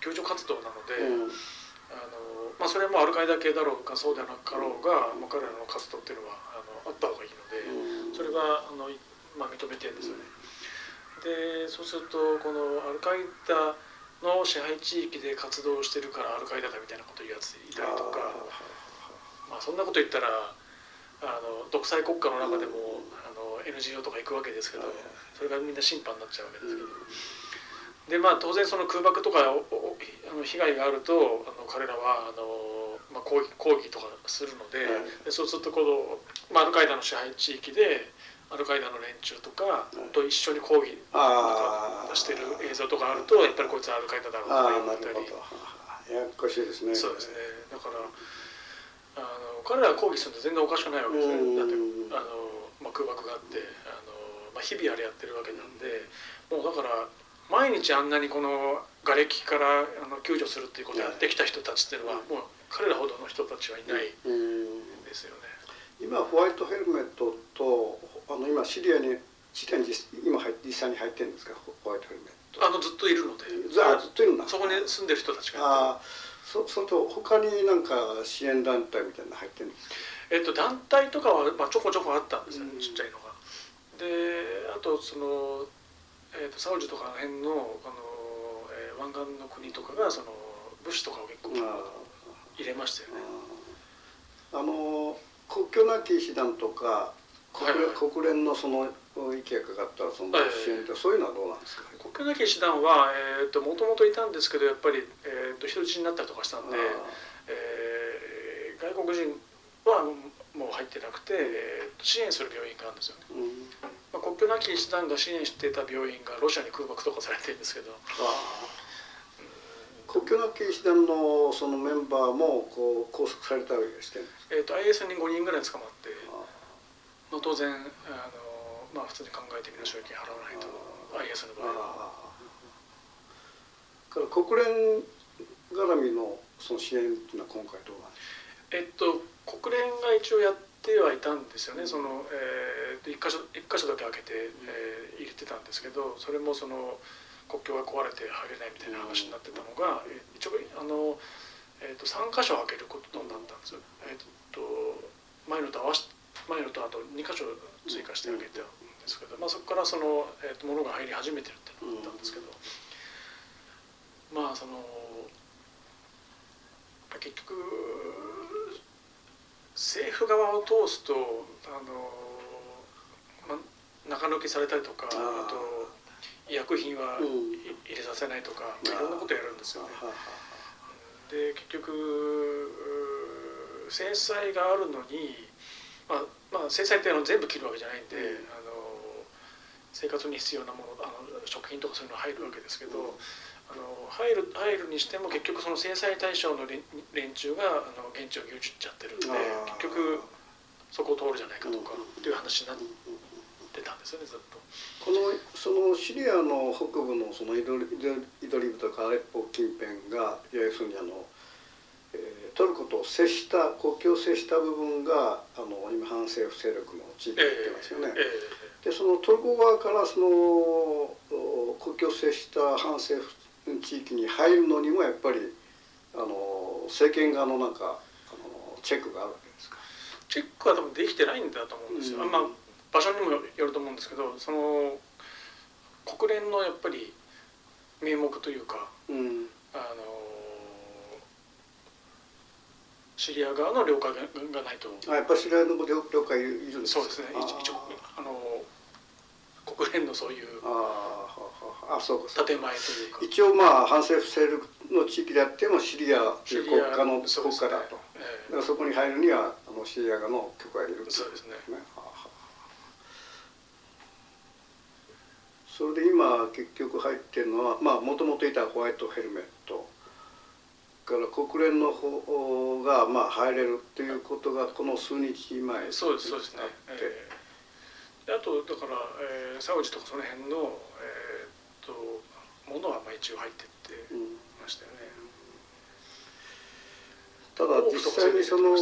救助活動なので、うんまあ、それもアルカイダ系だろうかそうでなかろうが、まあ、彼らの活動っていうのはあのあった方がいいので、それはあの、いまあ、認めてるんですよね。でそうするとこのアルカイダの支配地域で活動してるからアルカイダだみたいなこと言うやついたりとか。まあ、そんなこと言ったらあの独裁国家の中でも、あの NGO とか行くわけですけど、はいそれがみんな審判になっちゃうわけですけど、でまあ当然その空爆とかあの被害があるとあの彼らはあの、まあ、抗議抗議とかするので,、はい。でそうするとこの、まあ、アルカイダの支配地域でアルカイダの連中とかと一緒に抗議ああしてる映像とかあるとやっぱりこいつはアルカイダだろうとか言われたり。ややこしいですね。そうですね。だからあの彼らが抗議すると全然おかしくないわけですね。うん。だってあの、まあ、空爆があってあの、まあ、日々あれやってるわけなんでもうだから毎日あんなにこの瓦礫からあの救助するっていうことをやってきた人たちっていうのはもう彼らほどの人たちはいないんですよね。今ホワイトヘルメットとあの今シリアにシリアに今実際に入ってるんですか？ホワイトヘルメット。あのずっといるので。ずっといるんだ。そこに住んでる人たちが。あそそれと他になんか支援団体みたいなの入ってるんですか？えっと団体とかは、まあ、ちょこちょこあったんですよね、ちっちゃいのが。であとその、えー、とサウジとかの辺のあの、えー、湾岸の国とかがその物資とかを結構入れましたよね。あの国境なき医師団とか国,、国連のその意見がかかったその支援って、そういうのはどうなんですか？国境なき医師団は、えーと、もともといたんですけどやっぱり、えーと、人質になったりとかしたんで、えー、外国人はもう入ってなくて、えー、支援する病院があるんですよね、うん、まあ、国境なき医師団が支援していた病院がロシアに空爆とかされてるんですけど。国境なき医師団のそのメンバーもこう拘束されたりしてるんですえーと、IS に5人ぐらい捕まってまあ、当然あの、まあ、普通に考えてみな賞金払わないと IS の場合は。から国連絡みのその支援っていうのは今回どうなんですか？えっと国連が一応やってはいたんですよね。その、えー、1箇所一箇所だけ開けて、えー、入れてたんですけどそれもその国境が壊れて入れないみたいな話になってたのが、うん、一応あの、えーと、3箇所開けることになったんですよ。えーと、前のと合わせ前のとあと2箇所追加して開けてたんですけど、まあ、そこからその、えーと、物が入り始めてるってなったんですけど、まあその結局政府側を通すとあの、まあ、中抜きされたりとかあと医薬品は入れさせないとか、いろんなことやるんですよね。で結局制裁があるのに、まあまあ、制裁ってあの全部切るわけじゃないんで、あの生活に必要なものあの食品とかそういうの入るわけですけど。あの入る入るにしても結局その制裁対象の連中があの現地を牛耳っちゃってるんで結局そこを通るじゃないかとかっていう話になってたんですよねずっと。このそのシリアの北部のそのイドリイドリブとかアレッポ近辺が要するにあの、えー、トルコと接した国境を接した部分があの今反政府勢力の地域になってますよね。えーえー、でそのトルコ側からその国境を接した反政府地域に入るのにもやっぱりあの政権側のなんかあのチェックがあるわけですか？チェックは多分できてないんだと思うんですよ、うん、まあ場所にもよると思うんですけどその国連のやっぱり名目というか、うん、あのシリア側の了解がないと。あやっぱりシリアの了解いるんですそうですね。一応あの国連のそういうああそうか建前というか。一応まあ反政府勢力の地域であってもシリアという国家の国家だと、ねえー、だからそこに入るにはあのシリア側の許可がいるそうですね。それで今結局入ってるのはまあもともといたホワイトヘルメットから国連の方がまあ入れるっていうことがこの数日前そうですそうですね、えー、あとだから、えー、サウジとかその辺の、えー、とものはまあ一応入ってってましたよね、ただ実際にその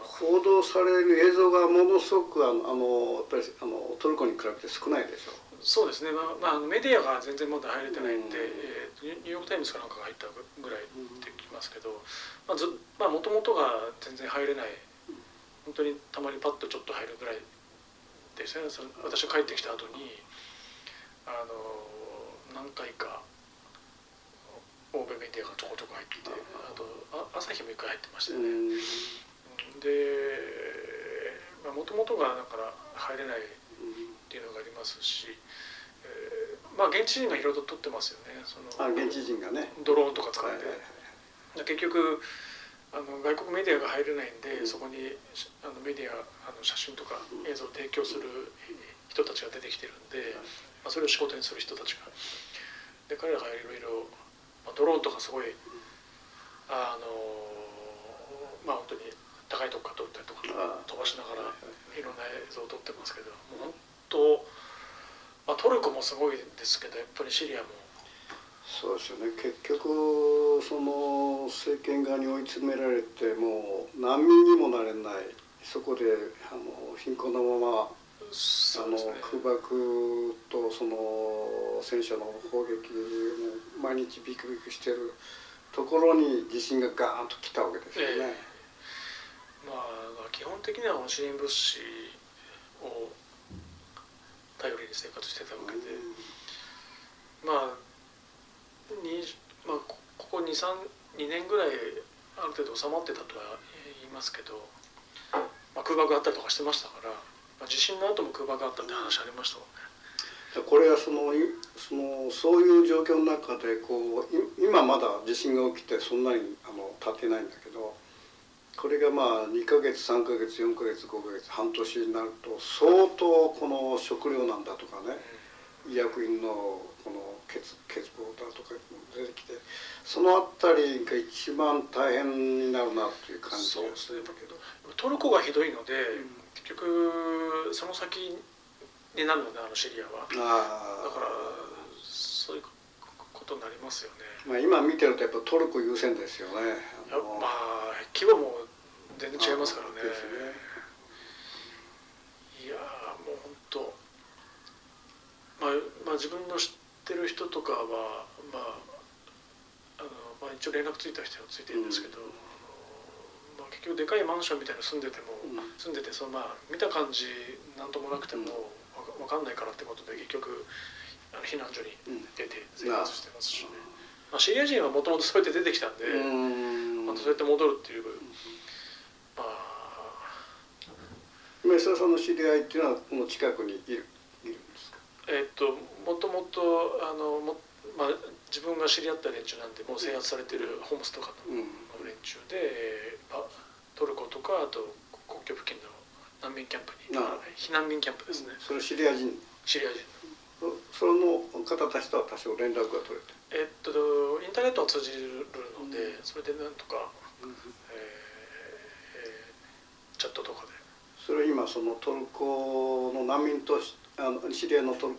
報道される映像がものすごくあのあのやっぱりあのトルコに比べて少ないでしょう。そうですね、まあまあ、メディアが全然まだ入れてないんで、うん、えー、ニューヨーク・タイムズかなんかが入ったぐらいできますけどもともとが全然入れない。本当にたまにパッとちょっと入るぐらいですね。私が帰ってきた後にあの何回か欧米メディアがちょこちょこ入ってあと朝日も一回入ってましたよね。でもともとがだから入れないっていうのがありますし、えー、まあ現地人がいろいろと撮ってますよね。そのあ現地人がね。ドローンとか使って、結局あの外国メディアが入れないんで、うん、そこにあのメディアあの写真とか映像を提供する人たちが出てきてるんで、まあ、それを仕事にする人たちが。で彼らがいろいろ、まあ、ドローンとかすごいあのまあ本当に高高いとこから撮ったりとかあ飛ばしながらはいい。ろんな映像を撮ってますけどもう本当、まあ、トルコもすごいですけどやっぱりシリアも。そうですよね。結局その政権側に追い詰められてもう難民にもなれない。そこであの貧困のままあのそうですね空爆とその戦車の砲撃も毎日ビクビクしてるところに地震がガーンと来たわけですよね。まあ基本的には支援物資を頼りに生活してたわけで、まあにまあこここ232年ぐらいある程度収まってたとは言いますけど、まあ、空爆あったりとかしてましたから、まあ、地震の後も空爆あったって話ありましたもんね。これはそのいそのそういう状況の中でこうい今まだ地震が起きてそんなにあの経ってないんだけどこれがまあ2ヶ月3ヶ月4ヶ月5ヶ月半年になると相当この食料なんだとかね医薬品のこの欠欠乏だとかも出てきてそのあたりが一番大変になるなという感じがするんだけど。トルコがひどいので、結局その先になるのであのシリアは。あだからそういうことになりますよね。まあ、今見てるとやっぱトルコ優先ですよね。まあ規模も全然違いますからね。ねいやーもう本当まあまあ自分の知ってる人とかはまああのまあ一応連絡ついた人はついてるんですけど、あのまあ結局でかいマンションみたいなの住んでても、うん住んでてそのまあ見た感じなんともなくてもわかわかんないからってことで結局あの避難所に出て生活してますしね。まあシリア人はもともとそうやって出てきたんで。うんまたそうやって戻るっていう、まあ梅沢さんの知り合いっていうのはこの近くにいるいるんですか？えっともともとあのも、まあ、自分が知り合った連中なんでもう制圧されてるホームスとかのうん。連中で、えーまあ、トルコとかあと国境付近の難民キャンプに避難民キャンプですね、それシリア人。シリア人そその方たちとは多少連絡が取れて。えっとインターネットは通じるので、うん。それでなんとか、えーえーチャットとかで。それ今そのトルコの難民としあのシリアのトル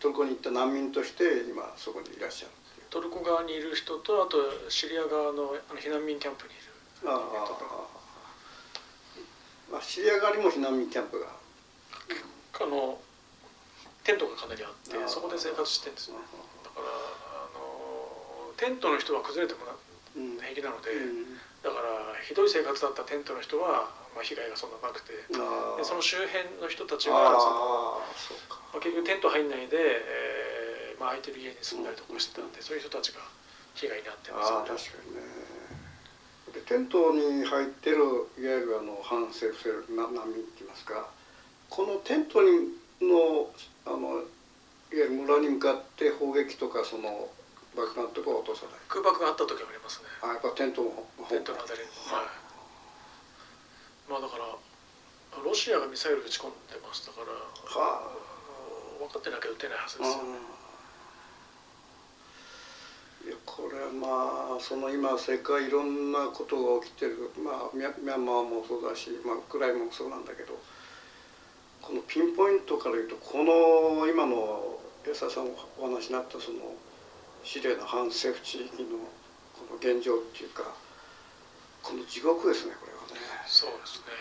トルコに行った難民として今そこにいらっしゃる。トルコ側にいる人とあとシリア側のあの避難民キャンプにいるあ人とかあ。まあシリア側にも避難民キャンプが。あのテントがかなりあってそこで生活してるんですよだからあのテントの人は崩れてもなうん。平気なので、うんだからひどい生活だったテントの人は、まあ、被害がそんななくて。でその周辺の人たちはその、ああ、そうか。まあ、結局テント入んないで、えーまあ、空いてる家に住んだりとかしてたんでそういう人たちが被害に遭ってますああ確かにね。でテントに入ってるいわゆるあの反政府勢力な難民って言いますかこのテントにのあのいわゆる村に向かって砲撃とかその爆弾とかは落とさない。空爆があった時はありますね。あやっぱテントの方テントのあたりにはい。まあだからロシアがミサイル撃ち込んでましたからはあ。の分かってなきゃ撃てないはずあですよねこれはまあその今世界いろんなことが起きてる。まあミャンマーもそうだし、まあ、ウクライナもそうなんだけどこのピンポイントから言うとこの今の安田さんお話になったそのシリアの反政府地域のこの現状っていうかこの地獄ですねこれはね。そうですね。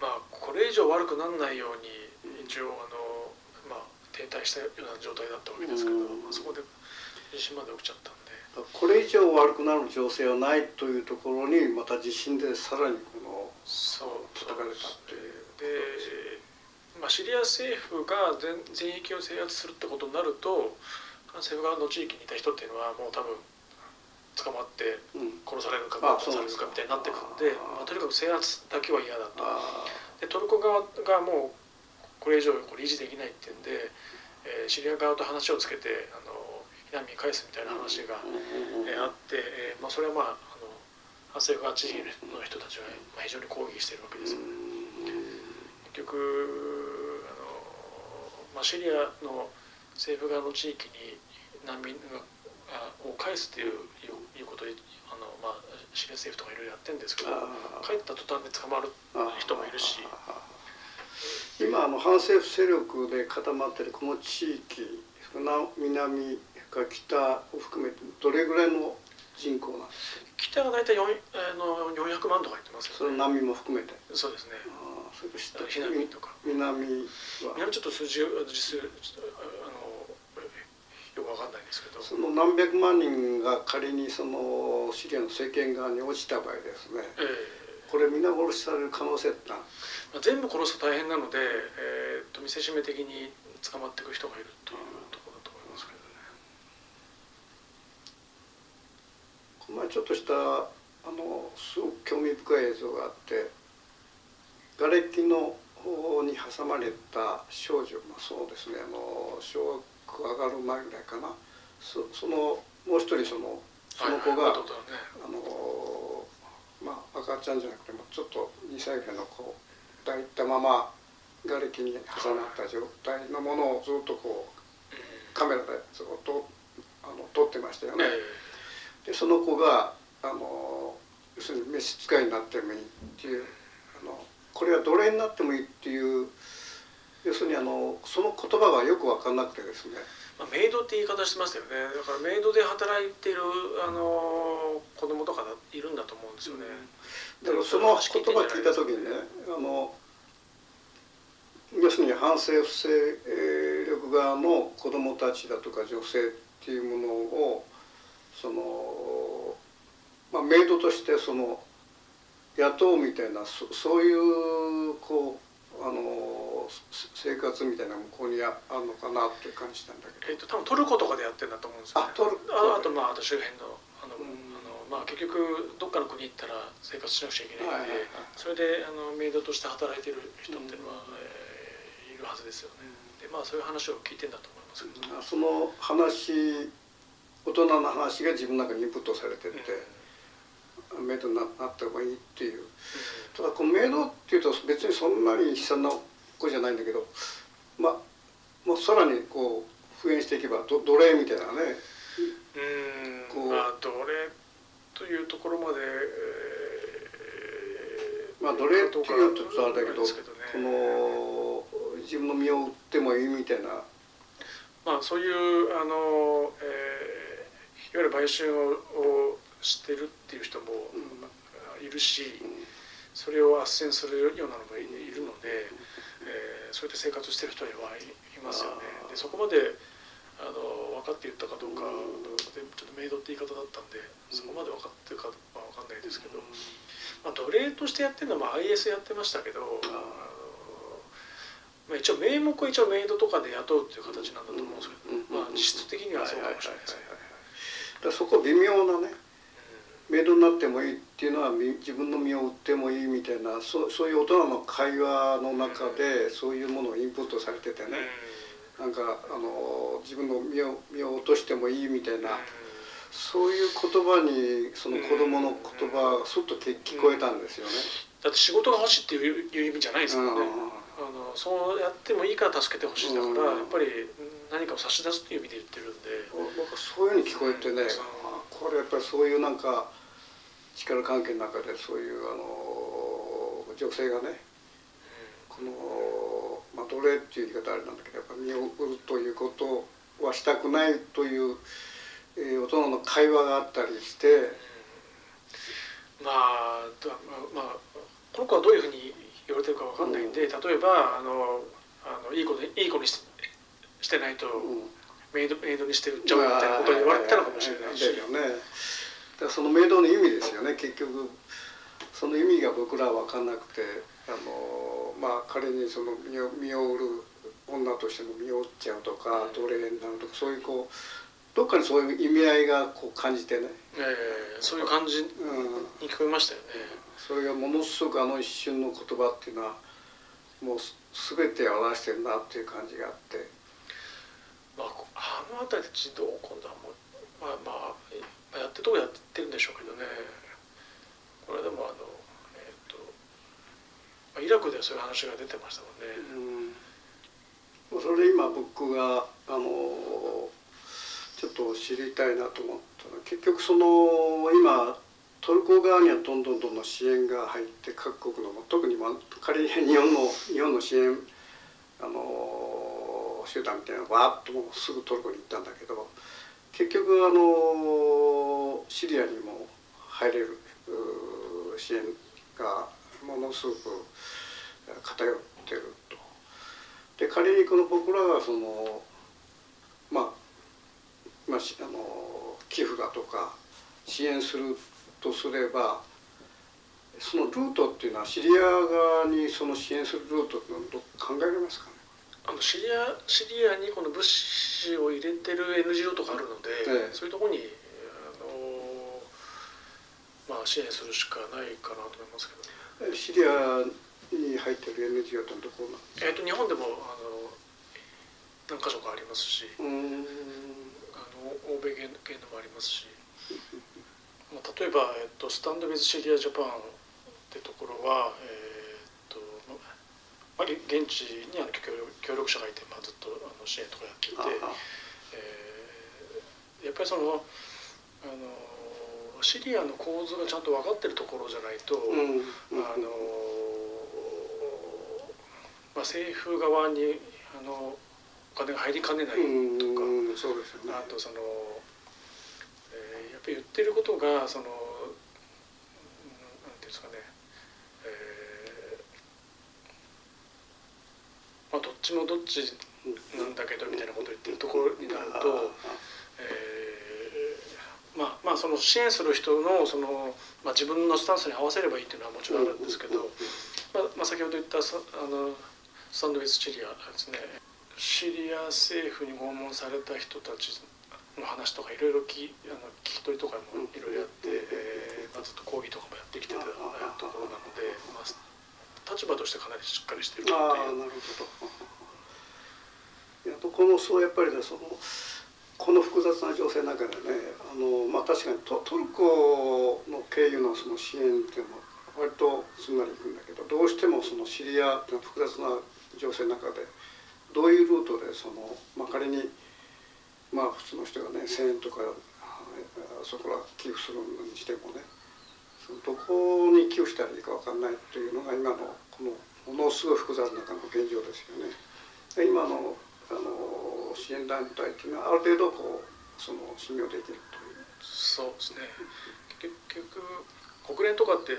まあこれ以上悪くならないように一応あの、まあ、停滞したような状態だったわけですけど、うん。まあ、そこで地震まで起きちゃったんで。これ以上悪くなる情勢はないというところにまた地震でさらにこの叩かれたっていうで、まあ、シリア政府が全全域を制圧するってことになると政府側の地域にいた人っていうのはもう多分捕まってうん。殺されるかあ殺されるかみたいになってくんでまあ、とにかく制圧だけは嫌だと。あでトルコ側がもうこれ以上これ維持できないっていうんで、えーシリア側と話をつけてあの避難民返すみたいな話が、ーえーあって、えーまあ、それはまああの反政府側地域の人たちはまあ非常に抗議しているわけですよね。結局あの、まあ、シリアの政府側の地域に難民がを返すっていういうことであの、まあ、シリア政府とかいろいろやってるんですけど帰った途端に捕まる人もいるし。今あの反政府勢力で固まってるこの地域南か北を含めてどれぐらいの人口なんですか？北が大体4あの400万とか言ってますよね。それ波も含めて？そうですね。あそれ下南とか。南は？南ちょっと数字実数あのよくわかんないんですけど。その何百万人が仮にそのシリアの政権側に落ちた場合ですね、えー、これ皆殺しされる可能性ってまあ、全部殺すと大変なので、えーと、見せしめ的に捕まっていく人がいるというところだと思いますけどね。この前ちょっとしたあのすごく興味深い映像があって瓦礫の方に挟まれた少女、まあ、そうですねあの小学上がる前ぐらいかな。そそのもう一人そのその子が、はいはいね、あのまあ赤ちゃんじゃなくてもちょっと2歳ぐらいの子抱いたまま瓦礫に挟まった状態のものをずっとこうカメラでずっとあの撮ってましたよね。でその子があの要するに召使いになってもいいっていうあのこれは奴隷になってもいいっていう要するにあのその言葉がよく分かんなくてですね、まあ、メイドって言い方してますよね。だからメイドで働いてるあの子供とかいるんだと思うんですよね、だからその言葉聞いた時にねあの要するに反政府勢力側の子供たちだとか女性っていうものをその、まあ、メイドとしてその雇うみたいなそそういうこうあの生活みたいな向こうにあるのかなって感じなんだけど、えーと、多分トルコとかでやってるんだと思うんですよ、ね、あトルああとまああと周辺のあの、うん、あのまあ、結局どっかの国行ったら生活しなくちゃいけないので、それであのメイドとして働いてる人っていうのは、うん、えー、いるはずですよね、でまあそういう話を聞いてんだと思いますけど、うん、その話大人の話が自分の中にインプットされてて、メイドになった方がいいっていう、ただこのメイドっていうと別にそんなに悲惨なこじゃないんだけどまあもうさらにこう復元していけば奴隷みたいなね。うん。まあ奴隷というところまで、えー、まあ奴隷っていうとあれだけど、ね、この自分の身を売ってもいいみたいな。まあそういうあの、えー、いわゆる売春ををしてるっていう人もいるし、うん、それを斡旋するようなのもいるので。えー、そうやって生活してる人はいますよね。でそこまであの分かって言ったかどうかでちょっとメイドって言い方だったんでそこまで分かってるかは分かんないですけど、まあ、奴隷としてやってるのは、まあ、IS やってましたけど、まあ、一応名目は一応メイドとかで雇うっていう形なんだと思うんですけど、まあ、実質的にはそうかもしれないですね。そこ微妙なねメイドになってもいいっていうのは自分の身を売ってもいいみたいなそそういう大人の会話の中でそういうものをインプットされててねなんかあの自分の身を身を落としてもいいみたいなそういう言葉にその子供の言葉がすっと聞こえたんですよね。だって仕事が欲しいっていういう意味じゃないですからね。あのそうやってもいいから助けてほしいだから、やっぱり何かを差し出すっていう意味で言ってるんで。僕そういうふうに聞こえてね、これやっぱりそういうなんか力関係の中でそういうあの女性がねこの、まあ、奴隷っていう言い方あれなんだけどやっぱ身を売るということはしたくないという、えー、大人の会話があったりして、まあまあこの子はどういうふうに言われてるかわかんないんで、例えばあのあのいい子でいい子にししてないと、メイドメイドにして売っちゃうみたいなことに言われたのかもしれないし。ね。だそのメイドの意味ですよね。結局その意味が僕らは分かんなくてあのまあ仮にその身を身を売る女としての身を売っちゃうとか奴隷になるとかそういうこうどっかにそういう意味合いがこう感じてね、えー、そういう感じに聞こえましたよね、うん、それがものすごくあの一瞬の言葉っていうのはもう全て表してるなっていう感じがあって、まあ、あの辺りで児童今度はもうまあまあやってるとこやってるんでしょうけどねこれでもあのえっ、ー、とイラクではそういう話が出てましたもんね。うん、それ今僕があのちょっと知りたいなと思ったのは結局その今トルコ側にはどんどんどんどん支援が入って各国の特に仮に日本の日本の支援あの集団みたいなのがわっともうすぐトルコに行ったんだけど結局あのシリアにも入れる支援がものすごく偏ってると。で仮にこの僕らがそのまあまあ、あの寄付だとか支援するとすればそのルートっていうのはシリア側にその支援するルートっていうのはど考えられますかあのシリアシリアにこの物資を入れてる NGO とかあるので、ええ、そういうところにあの、まあ、支援するしかないかなと思いますけど、ね、シリアに入ってる NGO ってどこなんですか、えーと、日本でもあの何箇所かありますしあの欧米系のもありますし、まあ、例えば、えーと、スタンド・ウィズ・シリア・ジャパンってところは、えまあ、現地にあの協力協力者がいて、まあ、ずっとあの支援とかやっていて、えー、やっぱりそのあのシリアの構図がちゃんと分かってるところじゃないと、うん、あのまあ、政府側にあのお金が入りかねないとか、そうですよね、あとその、えー、やっぱり言ってることがそのなんていうんですかね、えーまあ、どっちもどっちなんだけどみたいなことを言ってるところになると、えー、まあまあその支援する人のその、まあ、自分のスタンスに合わせればいいっていうのはもちろんあるんですけど、まあまあ、先ほど言ったあのサンドウィッチシリアですね。シリア政府に訪問された人たちの話とかいろいろ聞あの聞き取りとかもいろいろやって、えーまあ、ずっと講義とかもやってきてたところなので、まあ、立場としてかなりしっかりしているという。あなるほどい やこのそうやっぱりねそのこの複雑な情勢の中でねあの、まあ、確かにトトルコの経由のその支援っていうのは割とすんなりいくんだけどどうしてもそのシリアっていうのは複雑な情勢の中でどういうルートでその、まあ、仮にまあ普通の人がね1,000円とかそこら寄付するにしてもねどこに寄付したらいいか分かんないというのが今のこのものすごい複雑な中の現状ですよね。で今のあの支援団体っていうのはある程度こうその信用できるという。そうですね。結局国連とかって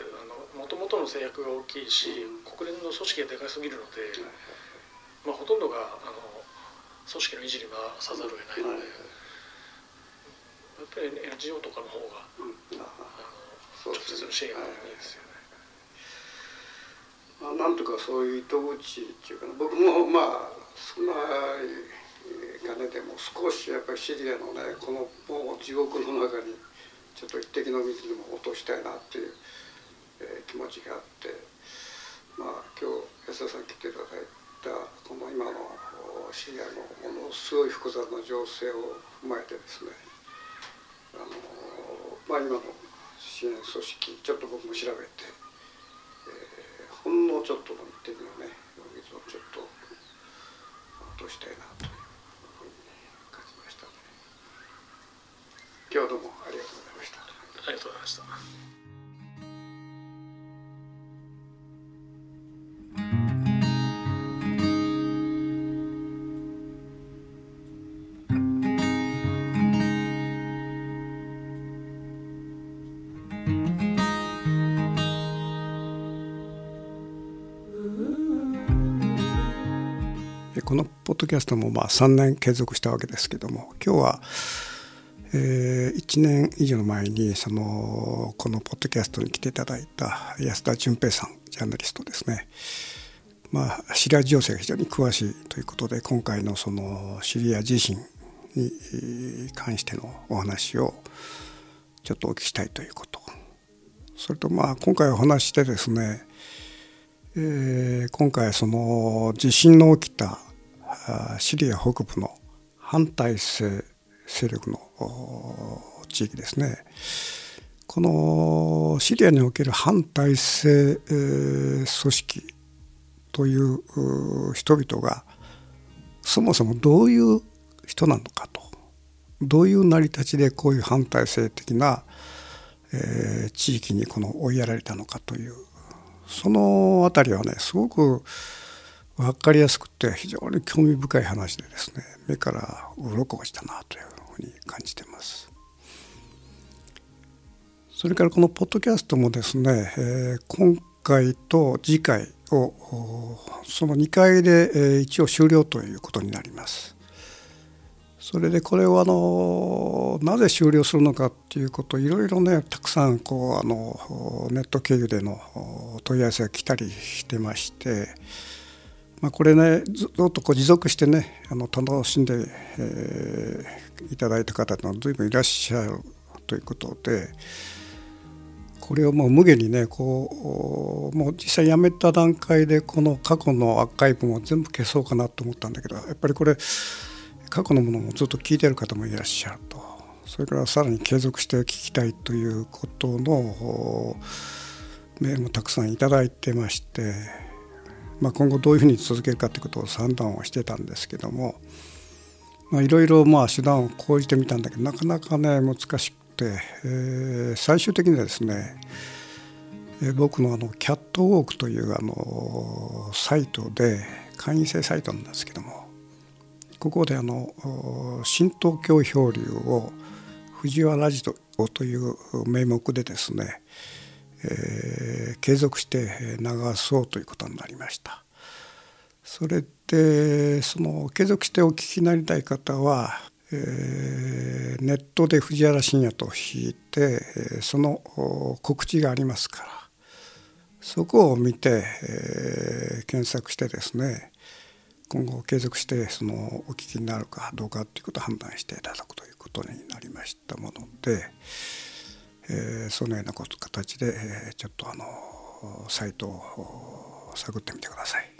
もともとの制約が大きいし、国連の組織がでかすぎるので、まあ、ほとんどがあの組織の維持にはさざるを得ないので、やっぱり NGO とかの方が、あの直接の支援がいいですね。まあ、なんとかそういう糸口っていうか、僕もまあ少ない金でも少しやっぱりシリアのねこのもう地獄の中にちょっと一滴の水でも落としたいなっていう、えー、気持ちがあってまあ今日安田さん来ていただいたこの今のシリアのものすごい複雑な情勢を踏まえてですねあの、まあ、今の支援組織ちょっと僕も調べて、えー、ほんのちょっとの一滴のね水をちょっと落としたいなというふうに感じましたね。今日はどうもありがとうございました。ありがとうございました。ッドキャストもまあ3年継続したわけですけども今日はえー、1年以上の前にそのこのポッドキャストに来ていただいた安田純平さんジャーナリストですね。まあ、シリア情勢が非常に詳しいということで今回のそのシリア地震に関してのお話をちょっとお聞きしたいということそれとまあ今回お話してですね、えー、今回その地震の起きたシリア北部の反体制勢力の地域ですね。このシリアにおける反体制組織という人々がそもそもどういう人なのかと。どういう成り立ちでこういう反体制的な、え、地域にこの追いやられたのかという。その辺りはねすごく分かりやすくて非常に興味深い話でですね目から鱗がしたなというふうに感じてます。それからこのポッドキャストもですね、えー、今回と次回をその2回で、えー、一応終了ということになります。それでこれをあのなぜ終了するのかっていうこといろいろねたくさんこうあのネット経由での問い合わせが来たりしてまして、まあ、これねずっとこう持続してねあの楽しんで、えー、いただいた方が随分いらっしゃるということで。これをもう無限にねこうもう実際やめた段階でこの過去のアーカイブも全部消そうかなと思ったんだけどやっぱりこれ過去のものもずっと聞いてる方もいらっしゃるとそれからさらに継続して聞きたいということのメールもたくさんいただいてまして、まあ、今後どういうふうに続けるかということを算段をしてたんですけどもいろいろ手段を講じてみたんだけどなかなかね難しくて、えー、最終的にはですね僕のあのキャットウォークというあのサイトで会員制サイトなんですけどもここであの新東京漂流を藤原ラジオという名目でですね、えー、継続して流そうということになりました。それでその継続してお聞きになりたい方は、えー、ネットで藤原信也と引いてその告知がありますからそこを見て、えー、検索してですね今後継続してそのお聞きになるかどうかということを判断していただくということになりましたもので、えー、そのような形で、えー、ちょっとあのサイトを探ってみてください。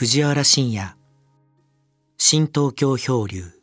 藤原信也。新東京漂流。